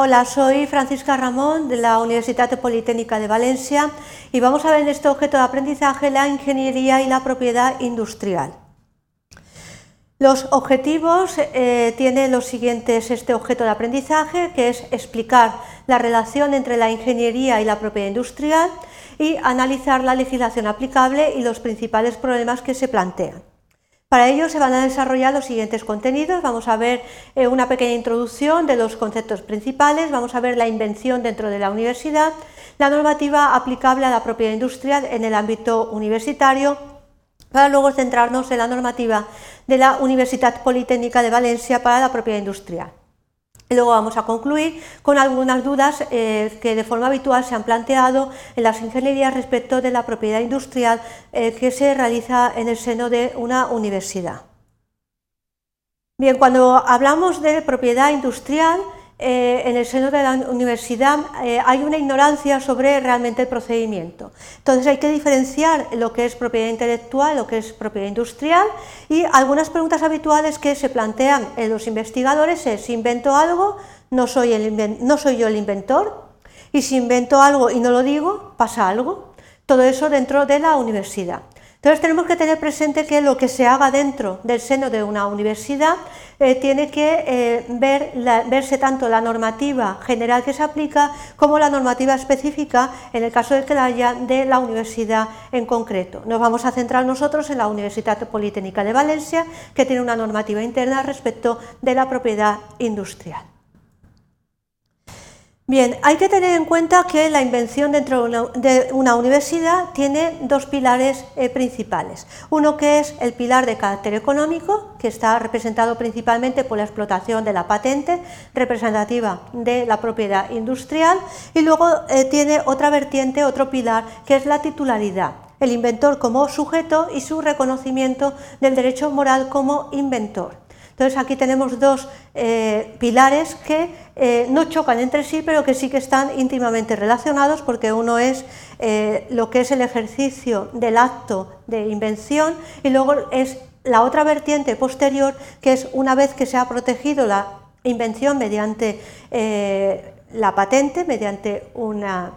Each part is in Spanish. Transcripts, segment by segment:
Hola, soy Francisca Ramón de la Universidad Politécnica de Valencia y vamos a ver en este objeto de aprendizaje la ingeniería y la propiedad industrial. Los objetivos eh, tiene los siguientes este objeto de aprendizaje, que es explicar la relación entre la ingeniería y la propiedad industrial y analizar la legislación aplicable y los principales problemas que se plantean. Para ello se van a desarrollar los siguientes contenidos. Vamos a ver eh, una pequeña introducción de los conceptos principales, vamos a ver la invención dentro de la universidad, la normativa aplicable a la propiedad industrial en el ámbito universitario, para luego centrarnos en la normativa de la Universidad Politécnica de Valencia para la propiedad industrial. Luego vamos a concluir con algunas dudas eh, que de forma habitual se han planteado en las ingenierías respecto de la propiedad industrial eh, que se realiza en el seno de una universidad. Bien, cuando hablamos de propiedad industrial, eh, en el seno de la universidad eh, hay una ignorancia sobre realmente el procedimiento. Entonces hay que diferenciar lo que es propiedad intelectual, lo que es propiedad industrial y algunas preguntas habituales que se plantean en los investigadores es invento algo, no soy, no soy yo el inventor y si invento algo y no lo digo, pasa algo. Todo eso dentro de la universidad. Entonces tenemos que tener presente que lo que se haga dentro del seno de una universidad eh, tiene que eh, ver verse tanto la normativa general que se aplica como la normativa específica, en el caso de que haya, de la universidad en concreto. Nos vamos a centrar nosotros en la Universidad Politécnica de Valencia, que tiene una normativa interna respecto de la propiedad industrial. Bien, hay que tener en cuenta que la invención dentro de una, universidad tiene dos pilares eh, principales. Uno que es el pilar de carácter económico, que está representado principalmente por la explotación de la patente, representativa de la propiedad industrial, y luego eh, tiene otra vertiente, otro pilar, que es la titularidad el inventor como sujeto y su reconocimiento del derecho moral como inventor. Entonces aquí tenemos dos eh, pilares que eh, no chocan entre sí, pero que sí que están íntimamente relacionados, porque uno es eh, lo que es el ejercicio del acto de invención y luego es la otra vertiente posterior, que es una vez que se ha protegido la invención mediante la patente, mediante una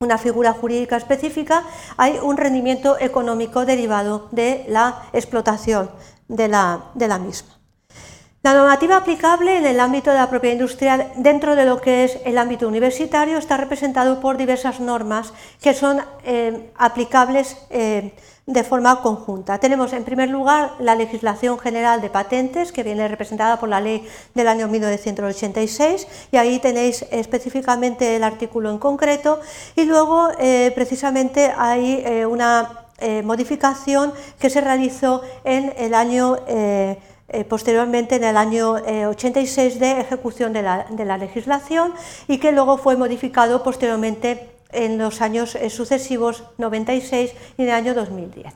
una figura jurídica específica, hay un rendimiento económico derivado de la explotación de la misma. La normativa aplicable en el ámbito de la propiedad industrial dentro de lo que es el ámbito universitario está representado por diversas normas que son eh, aplicables eh, de forma conjunta. Tenemos en primer lugar la legislación general de patentes que viene representada por la ley del año 1986 y ahí tenéis específicamente el artículo en concreto y luego eh, precisamente hay una modificación que se realizó en el año eh, posteriormente en el año 86 eh, de ejecución de la, legislación y que luego fue modificado posteriormente en los años eh, sucesivos 96 y en el año 2010.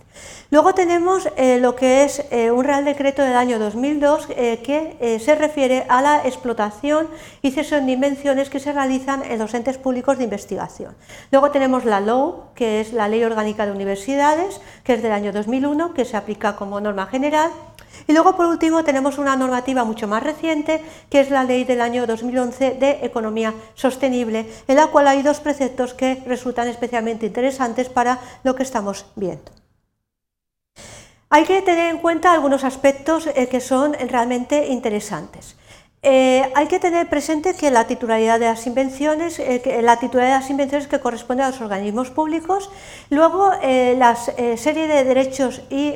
Luego tenemos lo que es un Real Decreto del año 2002 que se refiere a la explotación y cesión de invenciones que se realizan en los entes públicos de investigación. Luego tenemos la LOU, que es la Ley Orgánica de Universidades, que es del año 2001, que se aplica como norma general y luego, por último, tenemos una normativa mucho más reciente, que es la ley del año 2011 de economía sostenible, en la cual hay dos preceptos que resultan especialmente interesantes para lo que estamos viendo. Hay que tener en cuenta algunos aspectos eh, que son realmente interesantes. Eh, hay que tener presente que la titularidad de las invenciones, eh, la titularidad de las invenciones que corresponde a los organismos públicos, luego eh, la serie de derechos y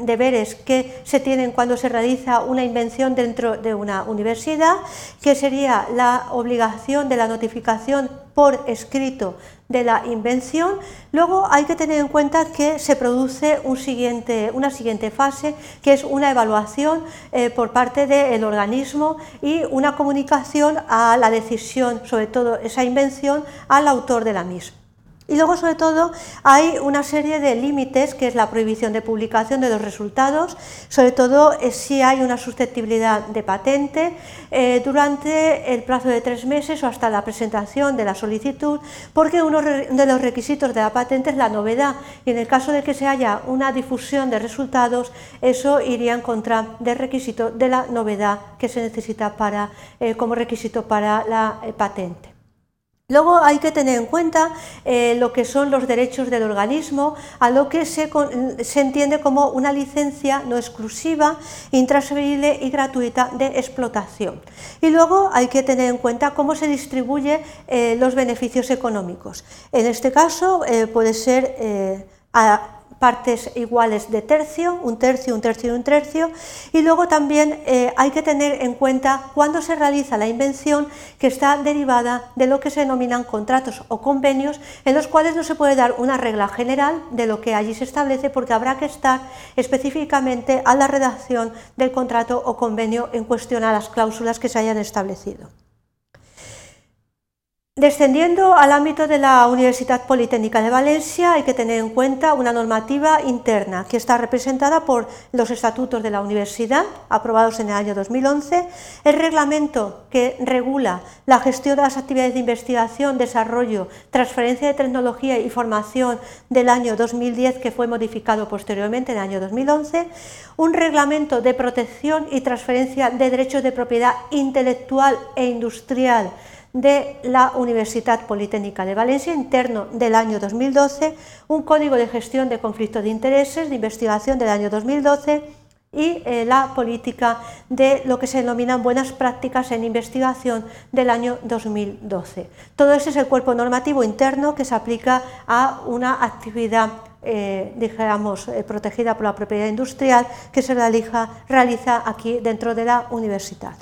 deberes que se tienen cuando se realiza una invención dentro de una universidad, que sería la obligación de la notificación por escrito de la invención, luego hay que tener en cuenta que se produce una siguiente fase, que es una evaluación eh, por parte del organismo y una comunicación a la decisión, sobre todo esa invención, al autor de la misma. Y luego, sobre todo, hay una serie de límites, que es la prohibición de publicación de los resultados, sobre todo eh, si hay una susceptibilidad de patente eh, durante el plazo de tres meses o hasta la presentación de la solicitud, porque uno de los requisitos de la patente es la novedad, y en el caso de que se haya una difusión de resultados, eso iría en contra del requisito de la novedad que se necesita eh, como requisito para la patente. Luego hay que tener en cuenta eh, lo que son los derechos del organismo, a lo que se, entiende como una licencia no exclusiva, intransferible y gratuita de explotación. Y luego hay que tener en cuenta cómo se distribuyen eh, los beneficios económicos. En este caso eh, puede ser a, partes iguales de tercio, un tercio, un tercio y un tercio, y luego también eh, hay que tener en cuenta cuándo se realiza la invención que está derivada de lo que se denominan contratos o convenios, en los cuales no se puede dar una regla general de lo que allí se establece, porque habrá que estar específicamente a la redacción del contrato o convenio en cuestión a las cláusulas que se hayan establecido. Descendiendo al ámbito de la Universidad Politécnica de Valencia, hay que tener en cuenta una normativa interna que está representada por los estatutos de la universidad, aprobados en el año 2011, el reglamento que regula la gestión de las actividades de investigación, desarrollo, transferencia de tecnología y formación del año 2010, que fue modificado posteriormente en el año 2011, un reglamento de protección y transferencia de derechos de propiedad intelectual e industrial, de la Universidad Politécnica de Valencia, interno del año 2012, un código de gestión de conflictos de intereses de investigación del año 2012 y eh, la política de lo que se denominan buenas prácticas en investigación del año 2012. Todo ese es el cuerpo normativo interno que se aplica a una actividad eh, digamos, eh, protegida por la propiedad industrial que se realiza aquí dentro de la universidad.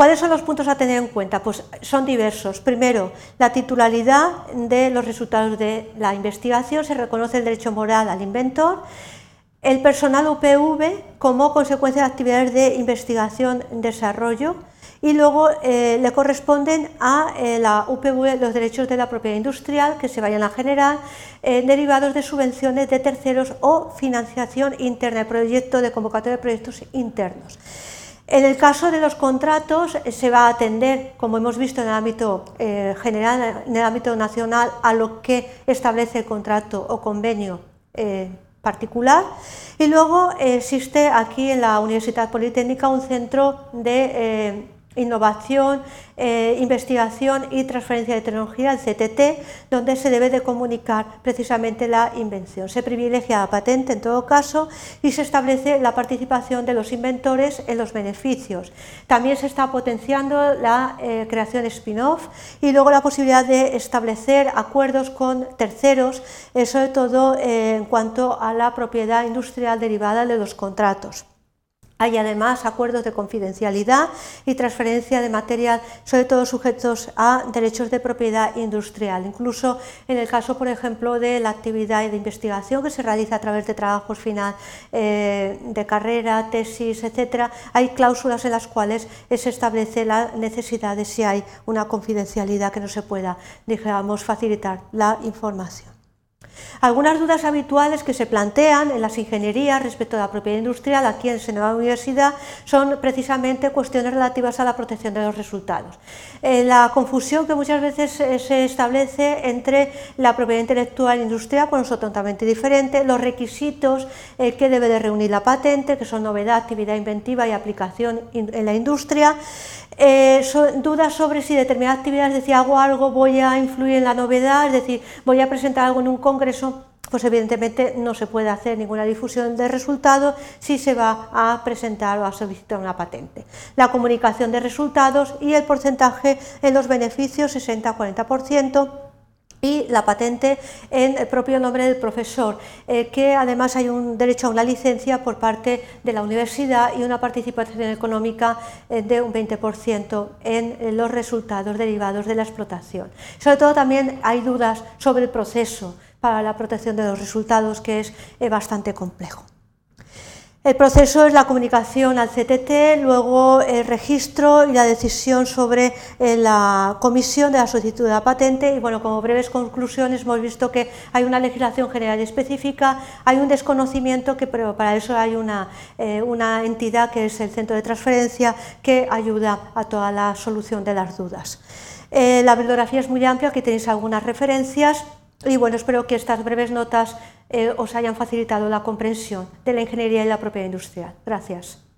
¿Cuáles son los puntos a tener en cuenta? Pues son diversos. Primero, la titularidad de los resultados de la investigación, se reconoce el derecho moral al inventor, el personal UPV como consecuencia de actividades de investigación desarrollo y luego eh, le corresponden a eh, la UPV los derechos de la propiedad industrial que se vayan a generar eh, derivados de subvenciones de terceros o financiación interna, de proyecto de convocatoria de proyectos internos. En el caso de los contratos eh, se va a atender, como hemos visto en el ámbito eh, general, en el ámbito nacional, a lo que establece el contrato o convenio eh, particular. Y luego existe aquí en la Universidad Politécnica un centro de innovación, eh, investigación y transferencia de tecnología, el CTT, donde se debe de comunicar precisamente la invención. Se privilegia la patente en todo caso y se establece la participación de los inventores en los beneficios. También se está potenciando la eh, creación spin-off y luego la posibilidad de establecer acuerdos con terceros, eh, sobre todo en cuanto a la propiedad industrial derivada de los contratos. Hay además acuerdos de confidencialidad y transferencia de material, sobre todo sujetos a derechos de propiedad industrial. Incluso en el caso, por ejemplo, de la actividad de investigación que se realiza a través de trabajos final eh, de carrera, tesis, etcétera, hay cláusulas en las cuales se establece la necesidad de si hay una confidencialidad que no se pueda, digamos, facilitar la información. Algunas dudas habituales que se plantean en las ingenierías respecto a la propiedad industrial aquí en la Universidad son precisamente cuestiones relativas a la protección de los resultados. Eh, la confusión que muchas veces eh, se establece entre la propiedad intelectual e industrial, cuando son totalmente diferentes, los requisitos eh, que debe de reunir la patente, que son novedad, actividad inventiva y aplicación en la industria, son dudas sobre si determinadas actividades, es decir, hago algo, voy a influir en la novedad, es decir, voy a presentar algo en un congreso, pues evidentemente no se puede hacer ninguna difusión de resultados si se va a presentar o a solicitar una patente. La comunicación de resultados y el porcentaje en los beneficios 60-40% y la patente en el propio nombre del profesor, eh, que además hay un derecho a una licencia por parte de la universidad y una participación económica eh, de un 20% en los resultados derivados de la explotación. Sobre todo también hay dudas sobre el proceso para la protección de los resultados, que es bastante complejo. El proceso es la comunicación al CTT, luego el registro y la decisión sobre eh, la comisión de la solicitud de la patente y bueno, como breves conclusiones hemos visto que hay una legislación general específica, hay un desconocimiento que pero para eso hay una, eh, una entidad que es el centro de transferencia que ayuda a toda la solución de las dudas. Eh, la bibliografía es muy amplia, aquí tenéis algunas referencias y bueno, espero que estas breves notas eh, os hayan facilitado la comprensión de la ingeniería y la propiedad industrial. Gracias.